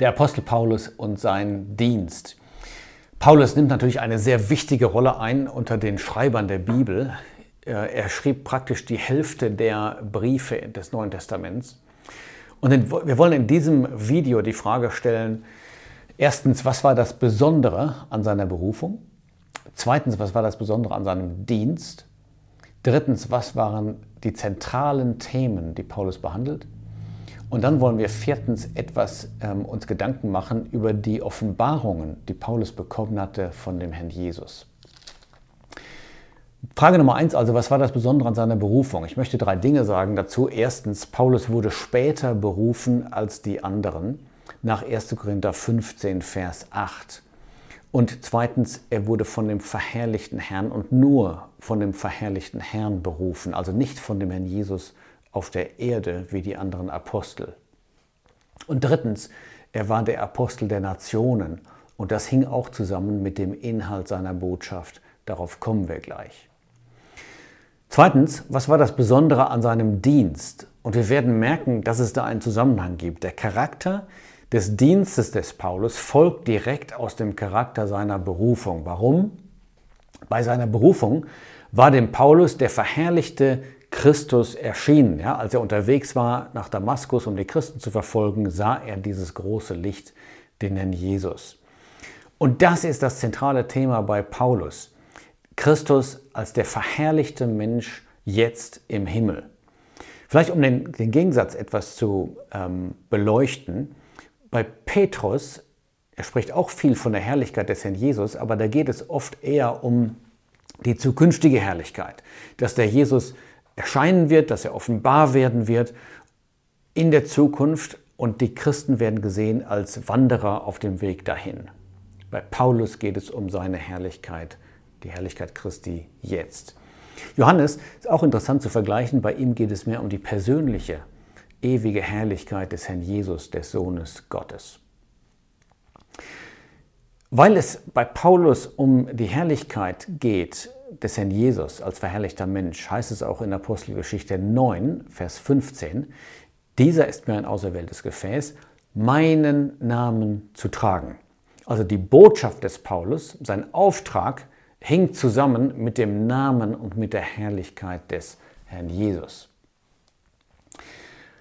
der Apostel Paulus und sein Dienst. Paulus nimmt natürlich eine sehr wichtige Rolle ein unter den Schreibern der Bibel. Äh, er schrieb praktisch die Hälfte der Briefe des Neuen Testaments. Und wir wollen in diesem Video die Frage stellen, erstens, was war das Besondere an seiner Berufung? Zweitens, was war das Besondere an seinem Dienst? Drittens, was waren die zentralen Themen, die Paulus behandelt? Und dann wollen wir viertens etwas ähm, uns Gedanken machen über die Offenbarungen, die Paulus bekommen hatte von dem Herrn Jesus. Frage Nummer eins also, was war das Besondere an seiner Berufung? Ich möchte drei Dinge sagen dazu. Erstens, Paulus wurde später berufen als die anderen, nach 1. Korinther 15, Vers 8. Und zweitens, er wurde von dem verherrlichten Herrn und nur von dem verherrlichten Herrn berufen, also nicht von dem Herrn Jesus auf der Erde wie die anderen Apostel. Und drittens, er war der Apostel der Nationen und das hing auch zusammen mit dem Inhalt seiner Botschaft. Darauf kommen wir gleich. Zweitens, was war das Besondere an seinem Dienst? Und wir werden merken, dass es da einen Zusammenhang gibt. Der Charakter des Dienstes des Paulus folgt direkt aus dem Charakter seiner Berufung. Warum? Bei seiner Berufung war dem Paulus der verherrlichte Christus erschienen. Ja, als er unterwegs war nach Damaskus, um die Christen zu verfolgen, sah er dieses große Licht, den Herrn Jesus. Und das ist das zentrale Thema bei Paulus. Christus als der verherrlichte Mensch jetzt im Himmel. Vielleicht um den, den Gegensatz etwas zu ähm, beleuchten. Bei Petrus, er spricht auch viel von der Herrlichkeit des Herrn Jesus, aber da geht es oft eher um die zukünftige Herrlichkeit, dass der Jesus erscheinen wird, dass er offenbar werden wird in der Zukunft und die Christen werden gesehen als Wanderer auf dem Weg dahin. Bei Paulus geht es um seine Herrlichkeit, die Herrlichkeit Christi jetzt. Johannes ist auch interessant zu vergleichen, bei ihm geht es mehr um die persönliche, ewige Herrlichkeit des Herrn Jesus, des Sohnes Gottes. Weil es bei Paulus um die Herrlichkeit geht, des Herrn Jesus als verherrlichter Mensch, heißt es auch in Apostelgeschichte 9, Vers 15, dieser ist mir ein auserwähltes Gefäß, meinen Namen zu tragen. Also die Botschaft des Paulus, sein Auftrag, hängt zusammen mit dem Namen und mit der Herrlichkeit des Herrn Jesus.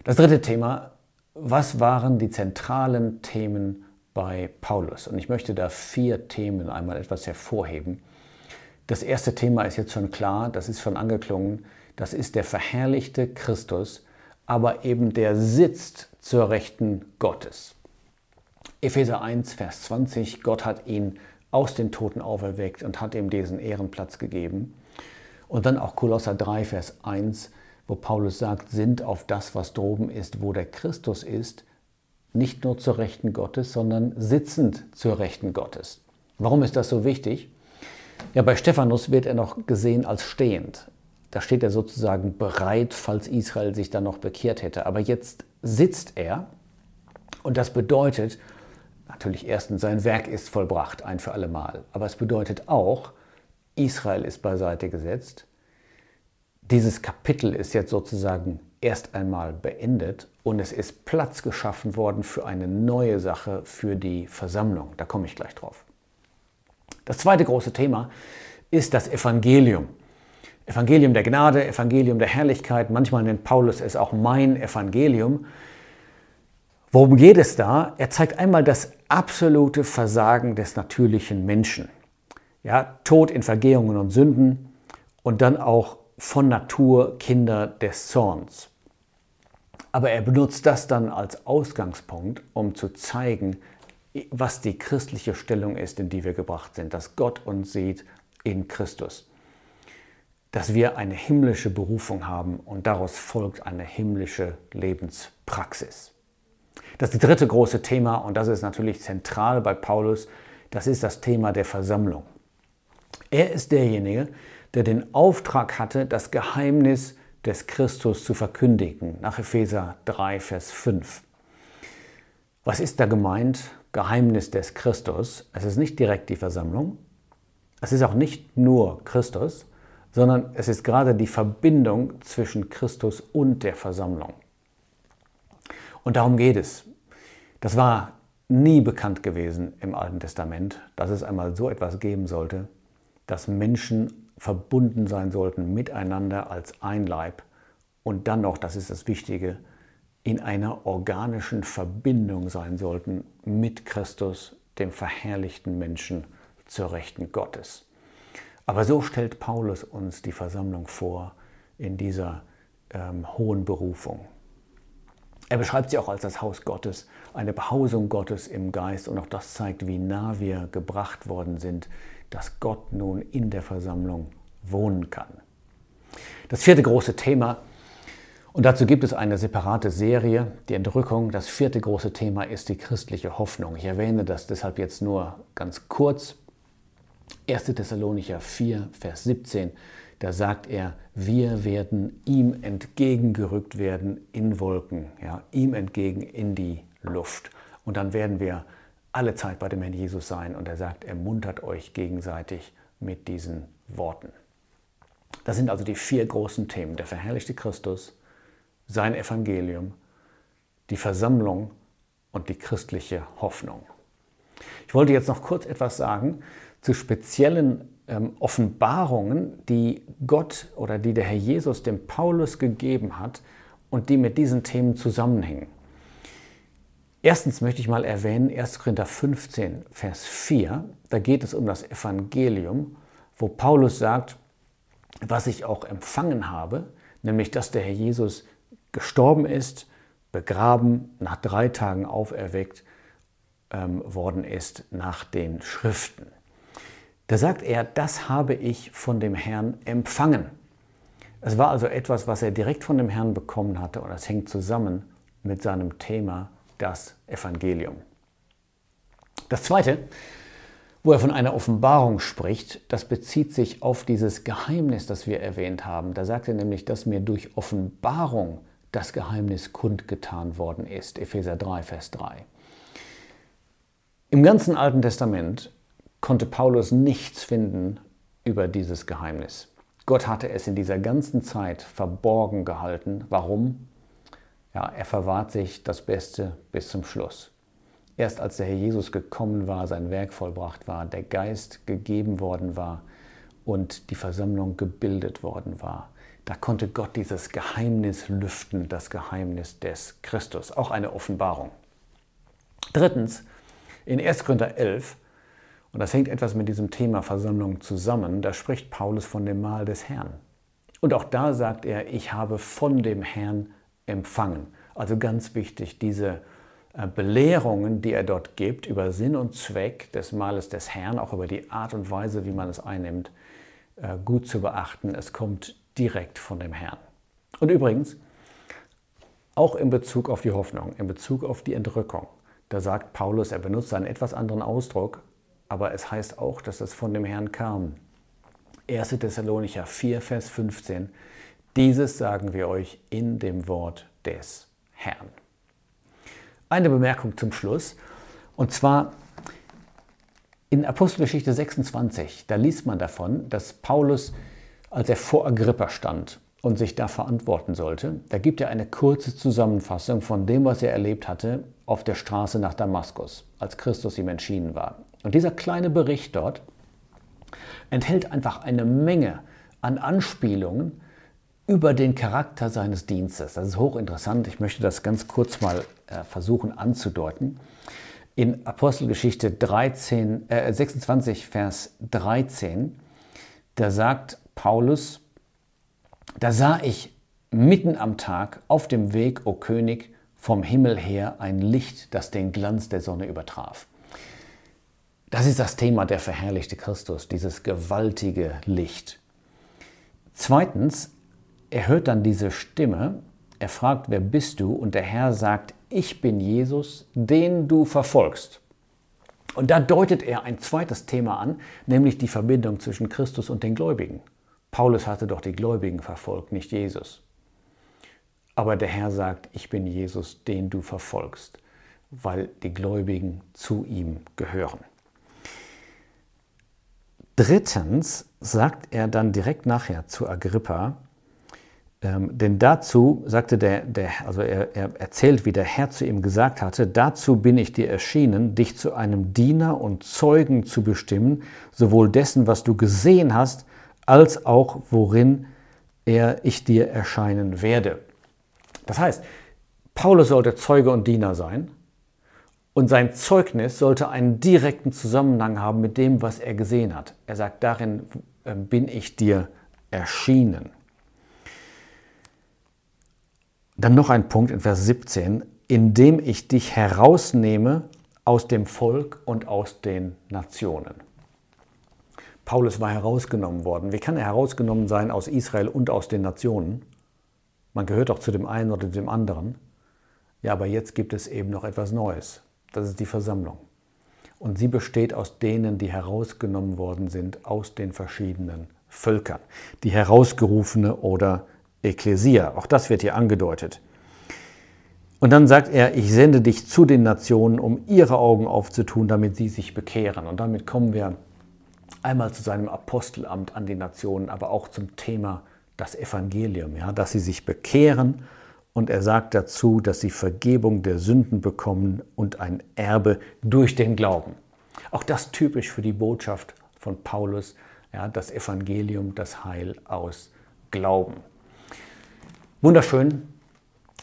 Das dritte Thema, was waren die zentralen Themen bei Paulus? Und ich möchte da vier Themen einmal etwas hervorheben, das erste Thema ist jetzt schon klar, das ist schon angeklungen. Das ist der verherrlichte Christus, aber eben der sitzt zur Rechten Gottes. Epheser 1, Vers 20, Gott hat ihn aus den Toten auferweckt und hat ihm diesen Ehrenplatz gegeben. Und dann auch Kolosser 3, Vers 1, wo Paulus sagt, sind auf das, was droben ist, wo der Christus ist, nicht nur zur Rechten Gottes, sondern sitzend zur Rechten Gottes. Warum ist das so wichtig? Ja, bei Stephanus wird er noch gesehen als stehend. Da steht er sozusagen bereit, falls Israel sich dann noch bekehrt hätte. Aber jetzt sitzt er und das bedeutet, natürlich erstens, sein Werk ist vollbracht, ein für alle Mal. Aber es bedeutet auch, Israel ist beiseite gesetzt. Dieses Kapitel ist jetzt sozusagen erst einmal beendet und es ist Platz geschaffen worden für eine neue Sache, für die Versammlung. Da komme ich gleich drauf. Das zweite große Thema ist das Evangelium. Evangelium der Gnade, Evangelium der Herrlichkeit. Manchmal nennt Paulus es auch mein Evangelium. Worum geht es da? Er zeigt einmal das absolute Versagen des natürlichen Menschen. Ja, Tod in Vergehungen und Sünden und dann auch von Natur Kinder des Zorns. Aber er benutzt das dann als Ausgangspunkt, um zu zeigen, was die christliche Stellung ist, in die wir gebracht sind, dass Gott uns sieht in Christus, dass wir eine himmlische Berufung haben und daraus folgt eine himmlische Lebenspraxis. Das ist das dritte große Thema und das ist natürlich zentral bei Paulus, das ist das Thema der Versammlung. Er ist derjenige, der den Auftrag hatte, das Geheimnis des Christus zu verkündigen, nach Epheser 3, Vers 5. Was ist da gemeint? Geheimnis des Christus. Es ist nicht direkt die Versammlung. Es ist auch nicht nur Christus, sondern es ist gerade die Verbindung zwischen Christus und der Versammlung. Und darum geht es. Das war nie bekannt gewesen im Alten Testament, dass es einmal so etwas geben sollte, dass Menschen verbunden sein sollten miteinander als ein Leib und dann noch, das ist das Wichtige, in einer organischen Verbindung sein sollten mit Christus, dem verherrlichten Menschen zur Rechten Gottes. Aber so stellt Paulus uns die Versammlung vor in dieser ähm, hohen Berufung. Er beschreibt sie auch als das Haus Gottes, eine Behausung Gottes im Geist und auch das zeigt, wie nah wir gebracht worden sind, dass Gott nun in der Versammlung wohnen kann. Das vierte große Thema, und dazu gibt es eine separate Serie, die Entrückung. Das vierte große Thema ist die christliche Hoffnung. Ich erwähne das deshalb jetzt nur ganz kurz. 1. Thessalonicher 4, Vers 17, da sagt er, wir werden ihm entgegengerückt werden in Wolken, ja, ihm entgegen in die Luft. Und dann werden wir alle Zeit bei dem Herrn Jesus sein. Und er sagt, ermuntert euch gegenseitig mit diesen Worten. Das sind also die vier großen Themen. Der verherrlichte Christus, sein Evangelium, die Versammlung und die christliche Hoffnung. Ich wollte jetzt noch kurz etwas sagen zu speziellen ähm, Offenbarungen, die Gott oder die der Herr Jesus dem Paulus gegeben hat und die mit diesen Themen zusammenhängen. Erstens möchte ich mal erwähnen 1. Korinther 15, Vers 4. Da geht es um das Evangelium, wo Paulus sagt, was ich auch empfangen habe, nämlich dass der Herr Jesus gestorben ist, begraben, nach drei Tagen auferweckt ähm, worden ist nach den Schriften. Da sagt er, das habe ich von dem Herrn empfangen. Es war also etwas, was er direkt von dem Herrn bekommen hatte und das hängt zusammen mit seinem Thema, das Evangelium. Das Zweite, wo er von einer Offenbarung spricht, das bezieht sich auf dieses Geheimnis, das wir erwähnt haben. Da sagt er nämlich, dass mir durch Offenbarung das Geheimnis kundgetan worden ist. Epheser 3, Vers 3. Im ganzen Alten Testament konnte Paulus nichts finden über dieses Geheimnis. Gott hatte es in dieser ganzen Zeit verborgen gehalten. Warum? Ja, er verwahrt sich das Beste bis zum Schluss. Erst als der Herr Jesus gekommen war, sein Werk vollbracht war, der Geist gegeben worden war und die Versammlung gebildet worden war, da konnte Gott dieses Geheimnis lüften, das Geheimnis des Christus. Auch eine Offenbarung. Drittens, in 1. Korinther 11 und das hängt etwas mit diesem Thema Versammlung zusammen. Da spricht Paulus von dem Mahl des Herrn. Und auch da sagt er, ich habe von dem Herrn empfangen. Also ganz wichtig, diese äh, Belehrungen, die er dort gibt über Sinn und Zweck des Mahles des Herrn, auch über die Art und Weise, wie man es einnimmt, äh, gut zu beachten. Es kommt direkt von dem Herrn. Und übrigens, auch in Bezug auf die Hoffnung, in Bezug auf die Entrückung, da sagt Paulus, er benutzt einen etwas anderen Ausdruck, aber es heißt auch, dass es von dem Herrn kam. 1. Thessalonicher 4, Vers 15. Dieses sagen wir euch in dem Wort des Herrn. Eine Bemerkung zum Schluss. Und zwar in Apostelgeschichte 26, da liest man davon, dass Paulus, als er vor Agrippa stand und sich da verantworten sollte, da gibt er eine kurze Zusammenfassung von dem, was er erlebt hatte auf der Straße nach Damaskus, als Christus ihm entschieden war. Und dieser kleine Bericht dort enthält einfach eine Menge an Anspielungen über den Charakter seines Dienstes. Das ist hochinteressant. Ich möchte das ganz kurz mal äh, versuchen anzudeuten. In Apostelgeschichte 13, äh, 26, Vers 13, da sagt Paulus, da sah ich mitten am Tag auf dem Weg, o König, vom Himmel her ein Licht, das den Glanz der Sonne übertraf. Das ist das Thema der verherrlichte Christus, dieses gewaltige Licht. Zweitens, er hört dann diese Stimme, er fragt, wer bist du? Und der Herr sagt, ich bin Jesus, den du verfolgst. Und da deutet er ein zweites Thema an, nämlich die Verbindung zwischen Christus und den Gläubigen. Paulus hatte doch die Gläubigen verfolgt, nicht Jesus. Aber der Herr sagt, ich bin Jesus, den du verfolgst, weil die Gläubigen zu ihm gehören. Drittens sagt er dann direkt nachher zu Agrippa, Ähm, denn dazu sagte der, der also er, er erzählt, wie der Herr zu ihm gesagt hatte, dazu bin ich dir erschienen, dich zu einem Diener und Zeugen zu bestimmen, sowohl dessen, was du gesehen hast, als auch worin er ich dir erscheinen werde. Das heißt, Paulus sollte Zeuge und Diener sein und sein Zeugnis sollte einen direkten Zusammenhang haben mit dem, was er gesehen hat. Er sagt, darin ähm, bin ich dir erschienen. Dann noch ein Punkt in Vers 17, indem ich dich herausnehme aus dem Volk und aus den Nationen. Paulus war herausgenommen worden. Wie kann er herausgenommen sein aus Israel und aus den Nationen? Man gehört doch zu dem einen oder dem anderen. Ja, aber jetzt gibt es eben noch etwas Neues. Das ist die Versammlung. Und sie besteht aus denen, die herausgenommen worden sind aus den verschiedenen Völkern. Die herausgerufene oder Ekklesia. Auch das wird hier angedeutet. Und dann sagt er, ich sende dich zu den Nationen, um ihre Augen aufzutun, damit sie sich bekehren. Und damit kommen wir einmal zu seinem Apostelamt an die Nationen, aber auch zum Thema das Evangelium, ja, dass sie sich bekehren. Und er sagt dazu, dass sie Vergebung der Sünden bekommen und ein Erbe durch den Glauben. Auch das typisch für die Botschaft von Paulus, ja, das Evangelium, das Heil aus Glauben. Wunderschön,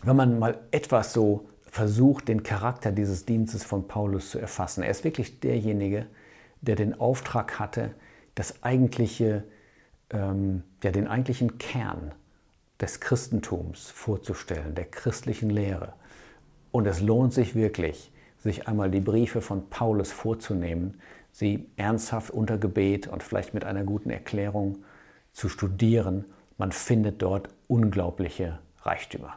wenn man mal etwas so versucht, den Charakter dieses Dienstes von Paulus zu erfassen. Er ist wirklich derjenige, der den Auftrag hatte, das eigentliche, ähm, ja, den eigentlichen Kern des Christentums vorzustellen, der christlichen Lehre. Und es lohnt sich wirklich, sich einmal die Briefe von Paulus vorzunehmen, sie ernsthaft unter Gebet und vielleicht mit einer guten Erklärung zu studieren man findet dort unglaubliche Reichtümer.